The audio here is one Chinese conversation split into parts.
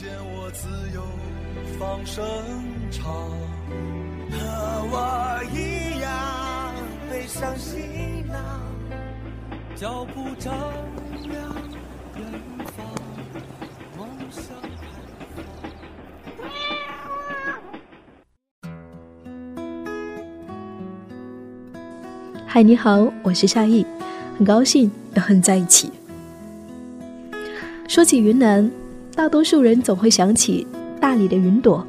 见我自由放声唱，和我一样背上行囊，脚步丈量远方，嗨，你好，我是夏意，很高兴要和你在一起。说起云南，大多数人总会想起大理的云朵、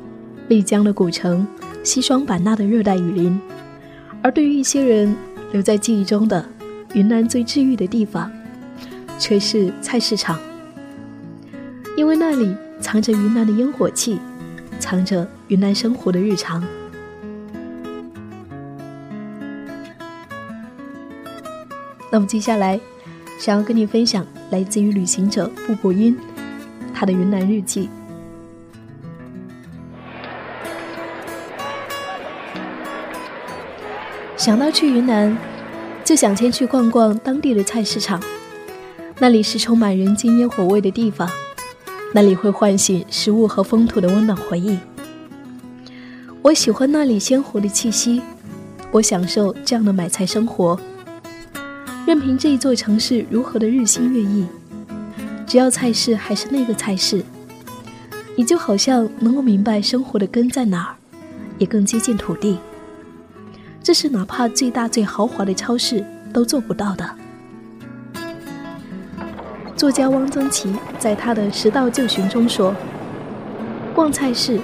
丽江的古城、西双版纳的热带雨林，而对于一些人留在记忆中的云南最治愈的地方，却是菜市场，因为那里藏着云南的烟火气，藏着云南生活的日常。那么接下来，想要跟你分享来自于旅行者布布音他的云南日记。想到去云南，就想先去逛逛当地的菜市场，那里是充满人间烟火味的地方，那里会唤醒食物和风土的温暖回忆。我喜欢那里鲜活的气息，我享受这样的买菜生活。任凭这一座城市如何的日新月异，只要菜市还是那个菜市，你就好像能够明白生活的根在哪儿，也更接近土地。这是哪怕最大最豪华的超市都做不到的。作家汪曾祺在他的《食道旧寻》中说：“逛菜市，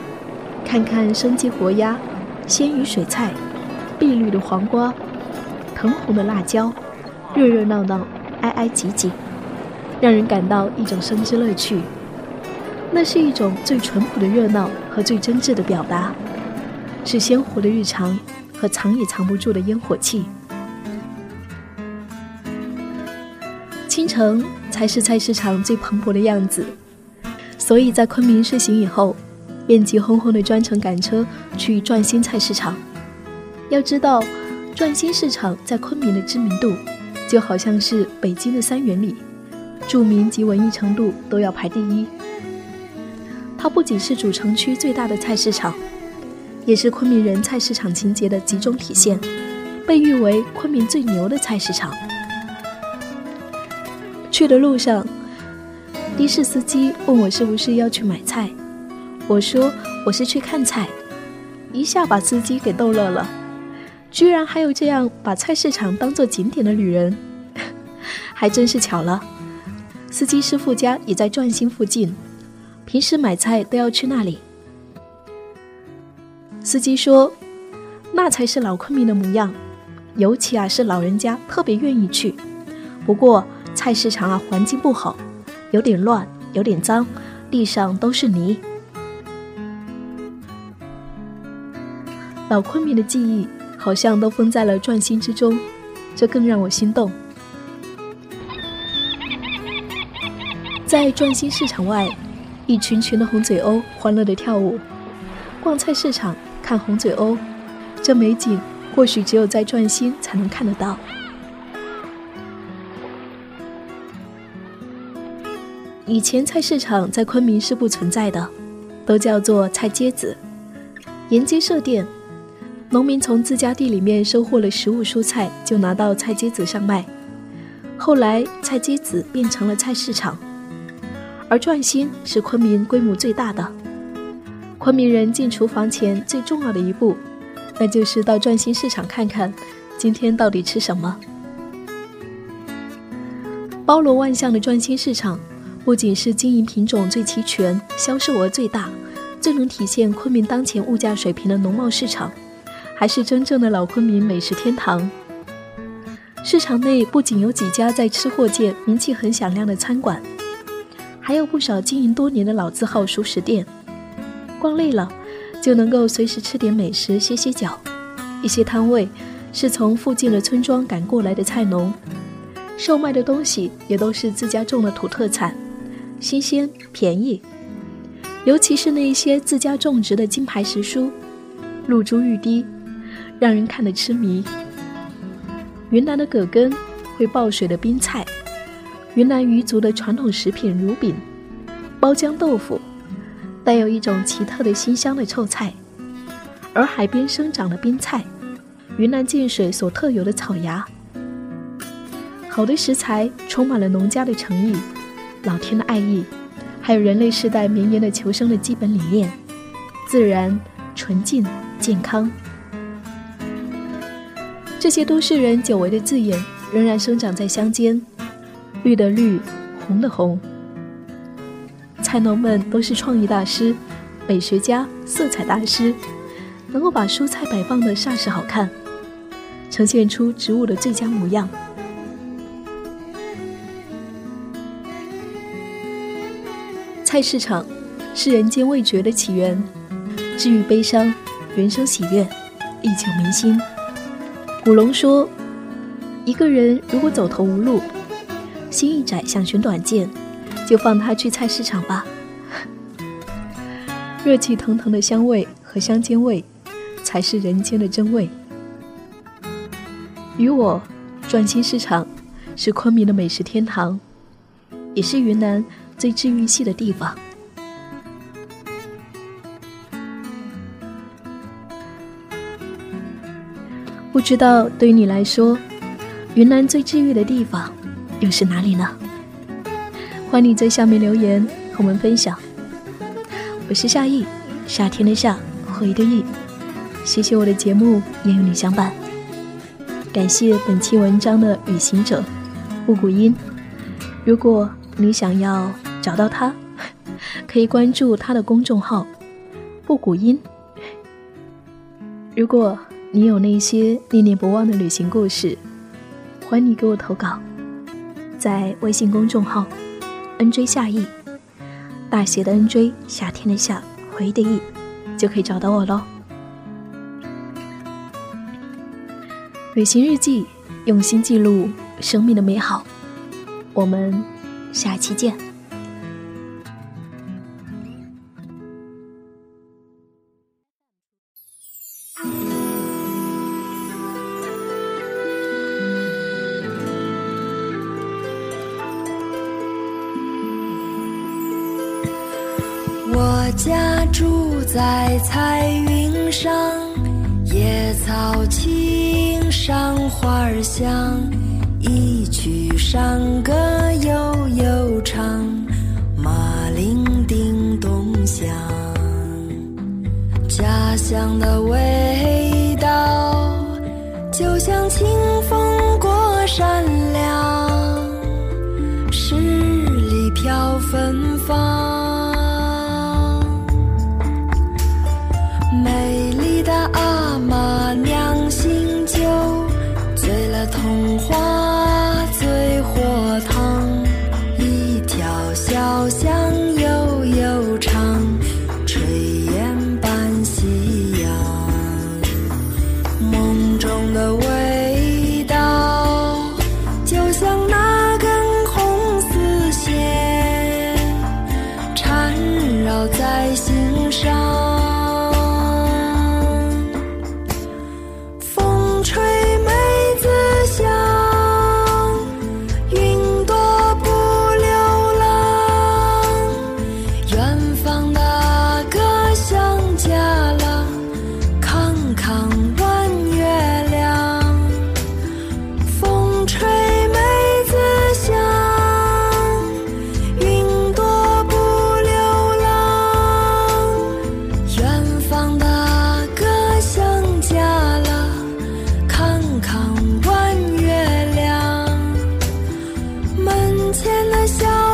看看生机活鸭、鲜鱼水菜、碧绿的黄瓜、藤红的辣椒。”热热闹闹，挨挨挤挤，让人感到一种生之乐趣。那是一种最淳朴的热闹和最真挚的表达，是鲜活的日常和藏也藏不住的烟火气。清晨才是菜市场最蓬勃的样子，所以在昆明睡醒以后，便急哄哄的专程赶车去转新菜市场。要知道，转新市场在昆明的知名度。就好像是北京的三元里，著名及文艺程度都要排第一。它不仅是主城区最大的菜市场，也是昆明人菜市场情节的集中体现，被誉为昆明最牛的菜市场。去的路上，的士司机问我是不是要去买菜，我说我是去看菜，一下把司机给逗乐了。居然还有这样把菜市场当做景点的旅人，还真是巧了。司机师傅家也在转心附近，平时买菜都要去那里。司机说，那才是老昆明的模样，尤其啊是老人家特别愿意去。不过菜市场啊环境不好，有点乱，有点脏，地上都是泥。老昆明的记忆。好像都封在了转心之中，这更让我心动。在转心市场外，一群群的红嘴鸥欢乐地跳舞。逛菜市场看红嘴鸥，这美景或许只有在转心才能看得到。以前菜市场在昆明是不存在的，都叫做菜街子，沿街设店。农民从自家地里面收获了食物蔬菜，就拿到菜街子上卖。后来，菜街子变成了菜市场，而转心是昆明规模最大的。昆明人进厨房前最重要的一步，那就是到转心市场看看，今天到底吃什么。包罗万象的转心市场，不仅是经营品种最齐全、销售额最大、最能体现昆明当前物价水平的农贸市场。还是真正的老昆明美食天堂。市场内不仅有几家在吃货界名气很响亮的餐馆，还有不少经营多年的老字号熟食店。逛累了，就能够随时吃点美食歇歇脚。一些摊位是从附近的村庄赶过来的菜农，售卖的东西也都是自家种的土特产，新鲜便宜。尤其是那一些自家种植的金牌时蔬，露珠欲滴，让人看得痴迷。云南的葛根会爆水的冰菜，云南彝族的传统食品乳饼，包浆豆腐，带有一种奇特的馨香的臭菜，而海边生长的冰菜，云南建水所特有的草芽。好的食材充满了农家的诚意，老天的爱意。还有人类世代绵延的求生的基本理念：自然、纯净、健康。这些都市人久违的字眼，仍然生长在乡间。绿的绿，红的红。菜农们都是创意大师、美学家、色彩大师，能够把蔬菜摆放的煞是好看，呈现出植物的最佳模样。菜市场是人间味觉的起源，治愈悲伤，人生喜悦，历久弥新。古龙说：“一个人如果走投无路，心一窄想寻短见，就放他去菜市场吧。热气腾腾的香味和香煎味，才是人间的真味。与我，转心市场是昆明的美食天堂，也是云南。”最治愈系的地方，不知道对于你来说，云南最治愈的地方又是哪里呢？欢迎你在下面留言和我们分享。我是夏意，夏天的夏，回的意。谢谢我的节目也有你相伴。感谢本期文章的旅行者布谷音。如果你想要。找到他，可以关注他的公众号“布谷音”。如果你有那些念念不忘的旅行故事，欢迎你给我投稿，在微信公众号 “nj 夏意”大写的 “nj”，夏天的夏，回忆的忆，就可以找到我喽。旅行日记，用心记录生命的美好。我们下期见。家住在彩云上，野草青，山花儿香，一曲山歌悠悠唱，马铃叮咚响，家乡的味道就像前的笑。